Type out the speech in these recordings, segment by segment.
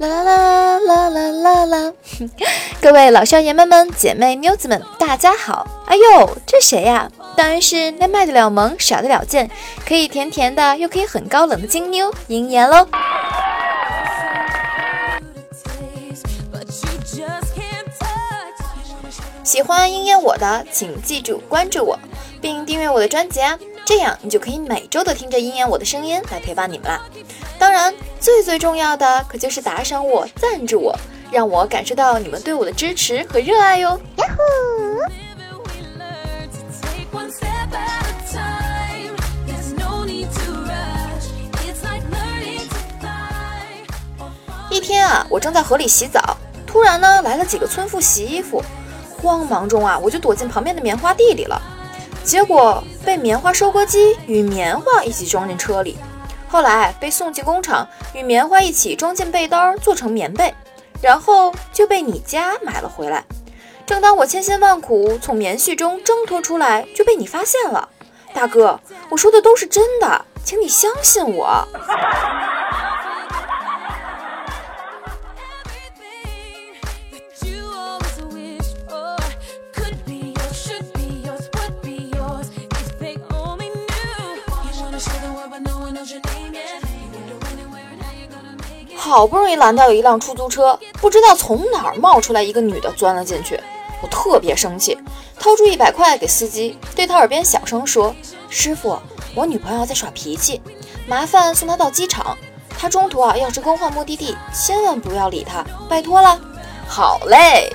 啦啦啦啦啦啦啦！各位老少爷们们、姐妹妞子们，大家好！哎呦，这谁呀？当然是那卖得了萌、耍得了贱、可以甜甜的又可以很高冷的金妞鹰眼喽！喜欢鹰眼我的，请记住关注我，并订阅我的专辑啊！这样你就可以每周都听着鹰眼我的声音来陪伴你们啦。当然，最最重要的可就是打赏我、赞助我，让我感受到你们对我的支持和热爱哟！呀呼！一天啊，我正在河里洗澡，突然呢来了几个村妇洗衣服，慌忙中啊，我就躲进旁边的棉花地里了，结果被棉花收割机与棉花一起装进车里。后来被送进工厂，与棉花一起装进被单，做成棉被，然后就被你家买了回来。正当我千辛万苦从棉絮中挣脱出来，就被你发现了。大哥，我说的都是真的，请你相信我。好不容易拦到一辆出租车，不知道从哪儿冒出来一个女的钻了进去，我特别生气，掏出一百块给司机，对他耳边小声说：“师傅，我女朋友在耍脾气，麻烦送她到机场。她中途啊要是更换目的地，千万不要理她，拜托了。”好嘞。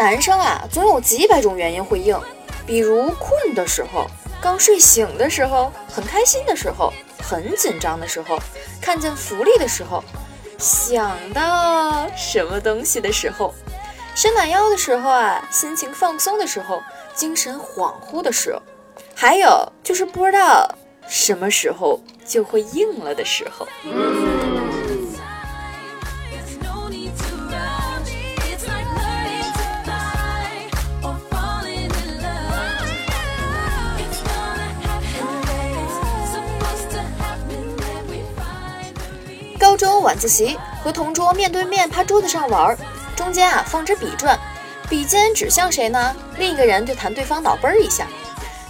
男生啊，总有几百种原因会硬，比如困的时候、刚睡醒的时候、很开心的时候、很紧张的时候、看见福利的时候、想到什么东西的时候、伸懒腰的时候啊、心情放松的时候、精神恍惚的时候，还有就是不知道什么时候就会硬了的时候。晚自习，和同桌面对面趴桌子上玩，中间啊放支笔转，笔尖指向谁呢？另一个人就弹对方脑崩一下，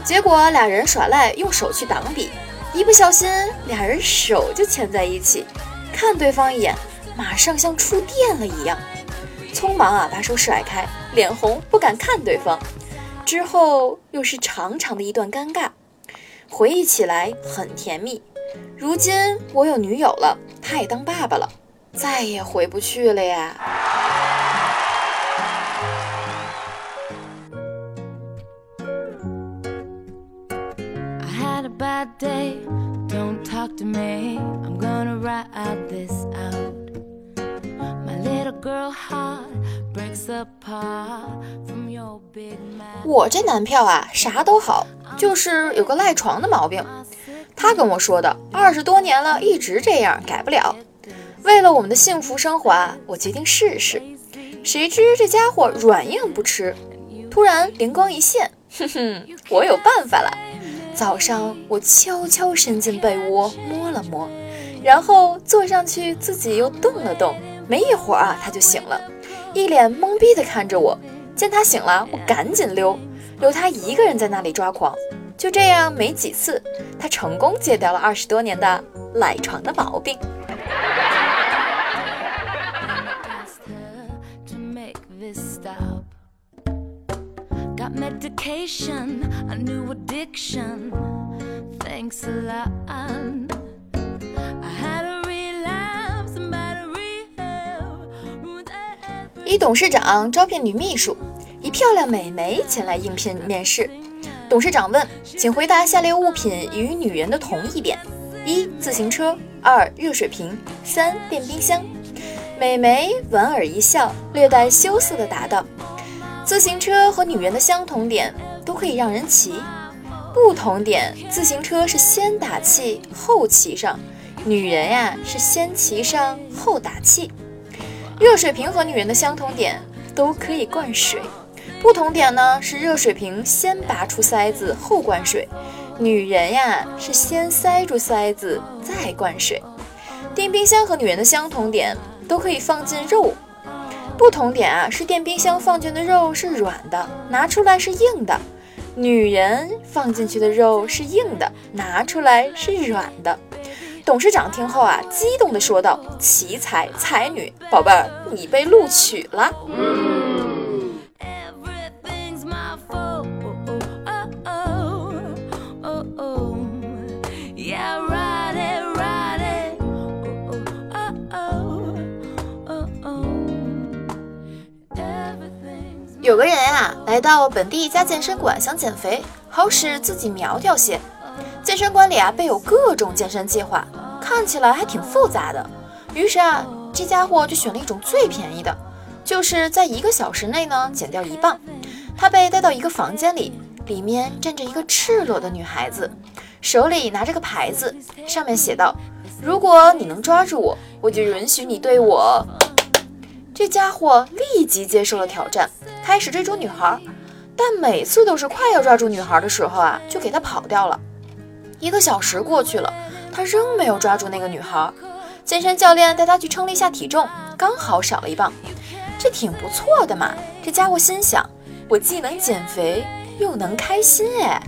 结果俩人耍赖，用手去挡笔，一不小心俩人手就牵在一起，看对方一眼，马上像触电了一样，匆忙啊把手甩开，脸红不敢看对方，之后又是长长的一段尴尬，回忆起来很甜蜜。如今我有女友了，他也当爸爸了，再也回不去了呀。我这男票啊，啥都好，就是有个赖床的毛病。他跟我说的，二十多年了，一直这样，改不了。为了我们的幸福生活啊，我决定试试。谁知这家伙软硬不吃。突然灵光一现，哼哼，我有办法了。早上我悄悄伸进被窝摸了摸，然后坐上去自己又动了动。没一会儿啊，他就醒了，一脸懵逼地看着我。见他醒了，我赶紧溜，留他一个人在那里抓狂。就这样，没几次，他成功戒掉了二十多年的赖床的毛病。一董事长招聘女秘书，一漂亮美眉前来应聘面试。董事长问：“请回答下列物品与女人的同一点：一、自行车；二、热水瓶；三、电冰箱。”美眉莞尔一笑，略带羞涩地答道：“自行车和女人的相同点都可以让人骑，不同点，自行车是先打气后骑上，女人呀是先骑上后打气。热水瓶和女人的相同点都可以灌水，不同点呢是热水瓶先拔出塞子后灌水，女人呀是先塞住塞子再灌水。电冰箱和女人的相同点都可以放进肉，不同点啊是电冰箱放进的肉是软的，拿出来是硬的；女人放进去的肉是硬的，拿出来是软的。董事长听后啊，激动地说道：“奇才才女，宝贝儿，你被录取了。”有个人呀，来到本地一家健身馆，想减肥，好使自己苗条些。健身馆里啊，备有各种健身计划，看起来还挺复杂的。于是啊，这家伙就选了一种最便宜的，就是在一个小时内呢减掉一磅。他被带到一个房间里，里面站着一个赤裸的女孩子，手里拿着个牌子，上面写道：“如果你能抓住我，我就允许你对我。”这家伙立即接受了挑战，开始追逐女孩，但每次都是快要抓住女孩的时候啊，就给她跑掉了。一个小时过去了，他仍没有抓住那个女孩。健身教练带他去称了一下体重，刚好少了一磅，这挺不错的嘛。这家伙心想：我既能减肥，又能开心哎。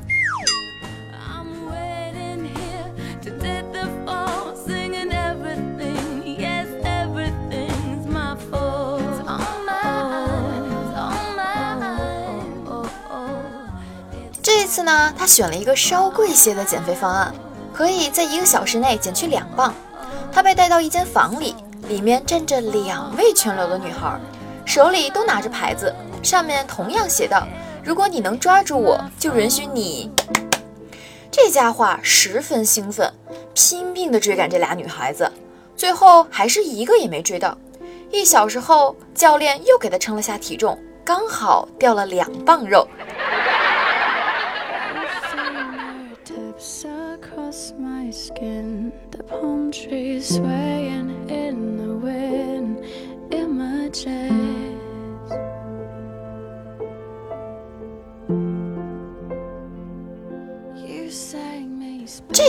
这次呢，他选了一个稍贵些的减肥方案，可以在一个小时内减去两磅。他被带到一间房里，里面站着两位全裸的女孩，手里都拿着牌子，上面同样写道：“如果你能抓住我，就允许你。”这家伙十分兴奋，拼命地追赶这俩女孩子，最后还是一个也没追到。一小时后，教练又给他称了下体重，刚好掉了两磅肉。这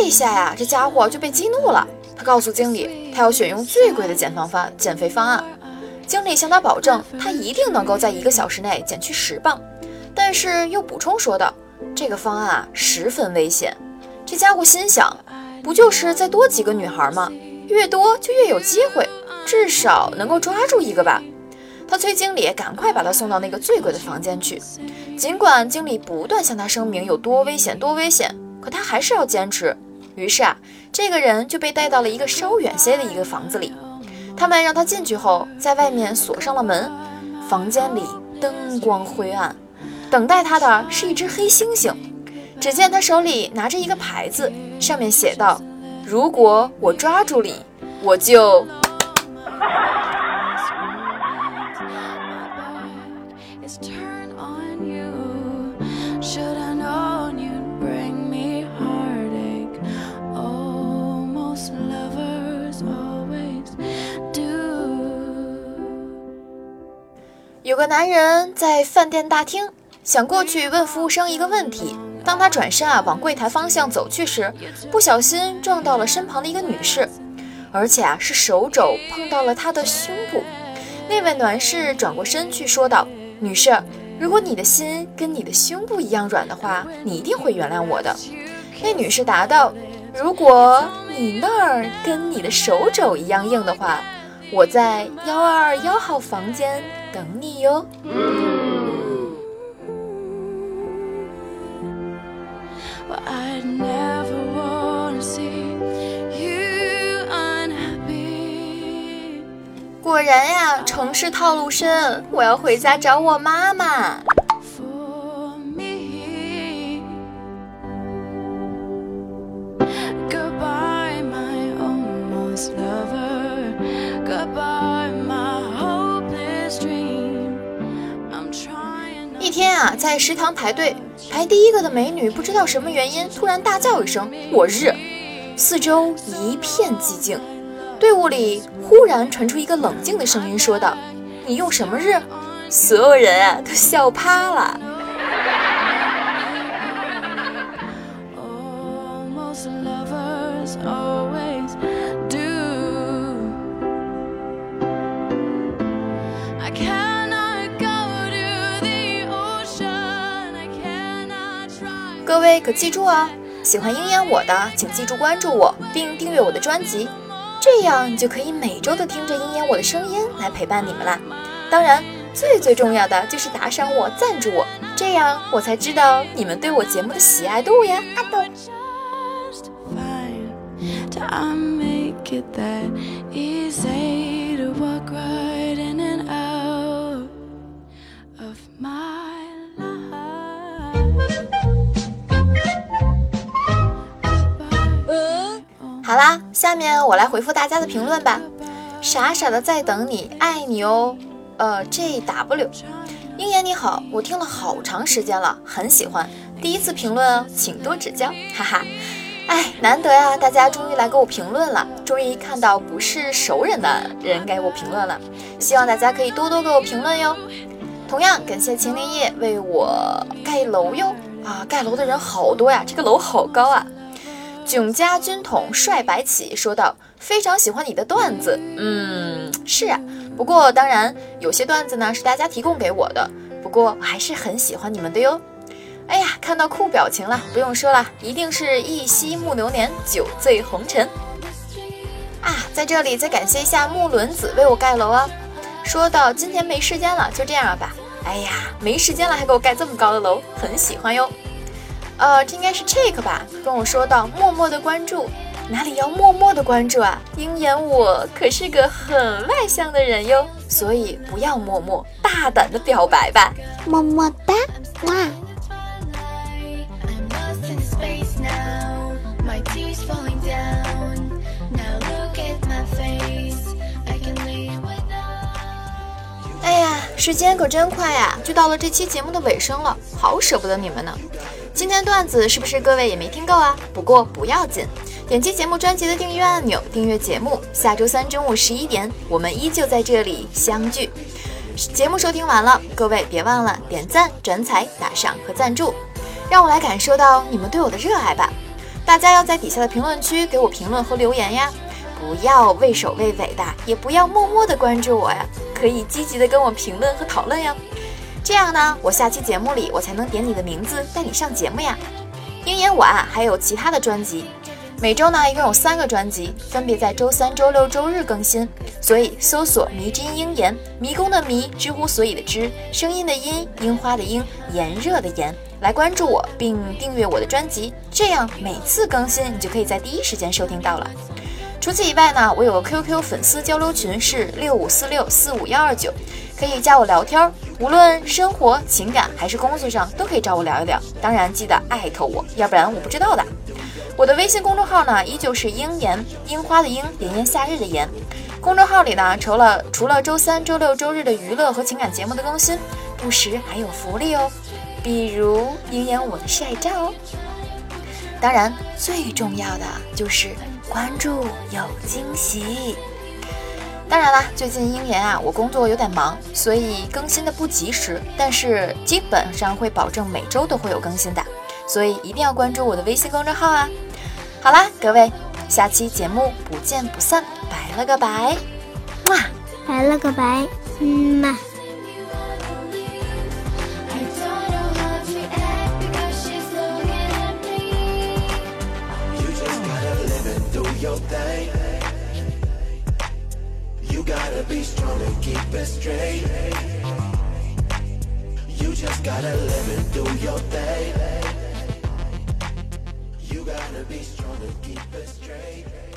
一下呀，这家伙就被激怒了。他告诉经理，他要选用最贵的减方方减肥方案。经理向他保证，他一定能够在一个小时内减去十磅，但是又补充说道，这个方案啊十分危险。这家伙心想，不就是再多几个女孩吗？越多就越有机会，至少能够抓住一个吧。他催经理赶快把他送到那个最贵的房间去。尽管经理不断向他声明有多危险，多危险。可他还是要坚持，于是啊，这个人就被带到了一个稍远些的一个房子里。他们让他进去后，在外面锁上了门。房间里灯光灰暗，等待他的是一只黑猩猩。只见他手里拿着一个牌子，上面写道：“如果我抓住你，我就……”有个男人在饭店大厅，想过去问服务生一个问题。当他转身啊往柜台方向走去时，不小心撞到了身旁的一个女士，而且啊是手肘碰到了她的胸部。那位男士转过身去说道：“女士，如果你的心跟你的胸部一样软的话，你一定会原谅我的。”那女士答道：“如果你那儿跟你的手肘一样硬的话，我在幺二二幺号房间。”等你哟。然呀，城市套路深。我要回家找我妈妈。一天啊，在食堂排队排第一个的美女，不知道什么原因突然大叫一声“我日”，四周一片寂静，队伍里忽然传出一个冷静的声音，说道：“你用什么日？”所有人啊，都笑趴了。各位可记住啊，喜欢鹰眼我的，请记住关注我，并订阅我的专辑，这样你就可以每周都听着鹰眼我的声音来陪伴你们啦。当然。最最重要的就是打赏我、赞助我，这样我才知道你们对我节目的喜爱度呀！阿豆。好啦，下面我来回复大家的评论吧。傻傻的在等你，爱你哦。呃，J W，鹰眼你好，我听了好长时间了，很喜欢，第一次评论，请多指教，哈哈。哎，难得呀，大家终于来给我评论了，终于看到不是熟人的人给我评论了，希望大家可以多多给我评论哟。同样感谢秦林叶为我盖楼哟，啊，盖楼的人好多呀，这个楼好高啊。囧家军统帅白起说道：“非常喜欢你的段子，嗯，是啊。”不过，当然有些段子呢是大家提供给我的，不过我还是很喜欢你们的哟。哎呀，看到酷表情了，不用说了，一定是一夕暮流年，酒醉红尘啊！在这里再感谢一下木轮子为我盖楼啊。说到今天没时间了，就这样吧。哎呀，没时间了还给我盖这么高的楼，很喜欢哟。呃，这应该是 Check 吧，跟我说到默默的关注。哪里要默默的关注啊？鹰眼我可是个很外向的人哟，所以不要默默，大胆的表白吧，么么哒，哇！哎呀，时间可真快呀，就到了这期节目的尾声了，好舍不得你们呢。今天段子是不是各位也没听够啊？不过不要紧。点击节目专辑的订阅按钮，订阅节目。下周三中午十一点，我们依旧在这里相聚。节目收听完了，各位别忘了点赞、转采、打赏和赞助，让我来感受到你们对我的热爱吧。大家要在底下的评论区给我评论和留言呀，不要畏首畏尾的，也不要默默的关注我呀，可以积极的跟我评论和讨论呀。这样呢，我下期节目里我才能点你的名字带你上节目呀。鹰眼我啊，还有其他的专辑。每周呢，一共有三个专辑，分别在周三、周六、周日更新。所以搜索“迷之鹰眼”，迷宫的迷，知乎所以的知，声音的音，樱花的樱，炎热的炎，来关注我，并订阅我的专辑，这样每次更新你就可以在第一时间收听到了。除此以外呢，我有个 QQ 粉丝交流群是六五四六四五幺二九，可以加我聊天，无论生活、情感还是工作上都可以找我聊一聊。当然记得艾特我，要不然我不知道的。我的微信公众号呢，依旧是樱言樱花的樱，炎炎夏日的炎。公众号里呢，除了除了周三、周六、周日的娱乐和情感节目的更新，不时还有福利哦，比如樱言我的晒照哦。当然，最重要的就是关注有惊喜。当然啦，最近英言啊，我工作有点忙，所以更新的不及时，但是基本上会保证每周都会有更新的。所以一定要关注我的微信公众号啊！好啦，各位，下期节目不见不散，拜了个拜，哇，拜了个拜，嗯嘛。gotta be strong and keep it straight. You just gotta live and do your thing. You gotta be strong and keep it straight.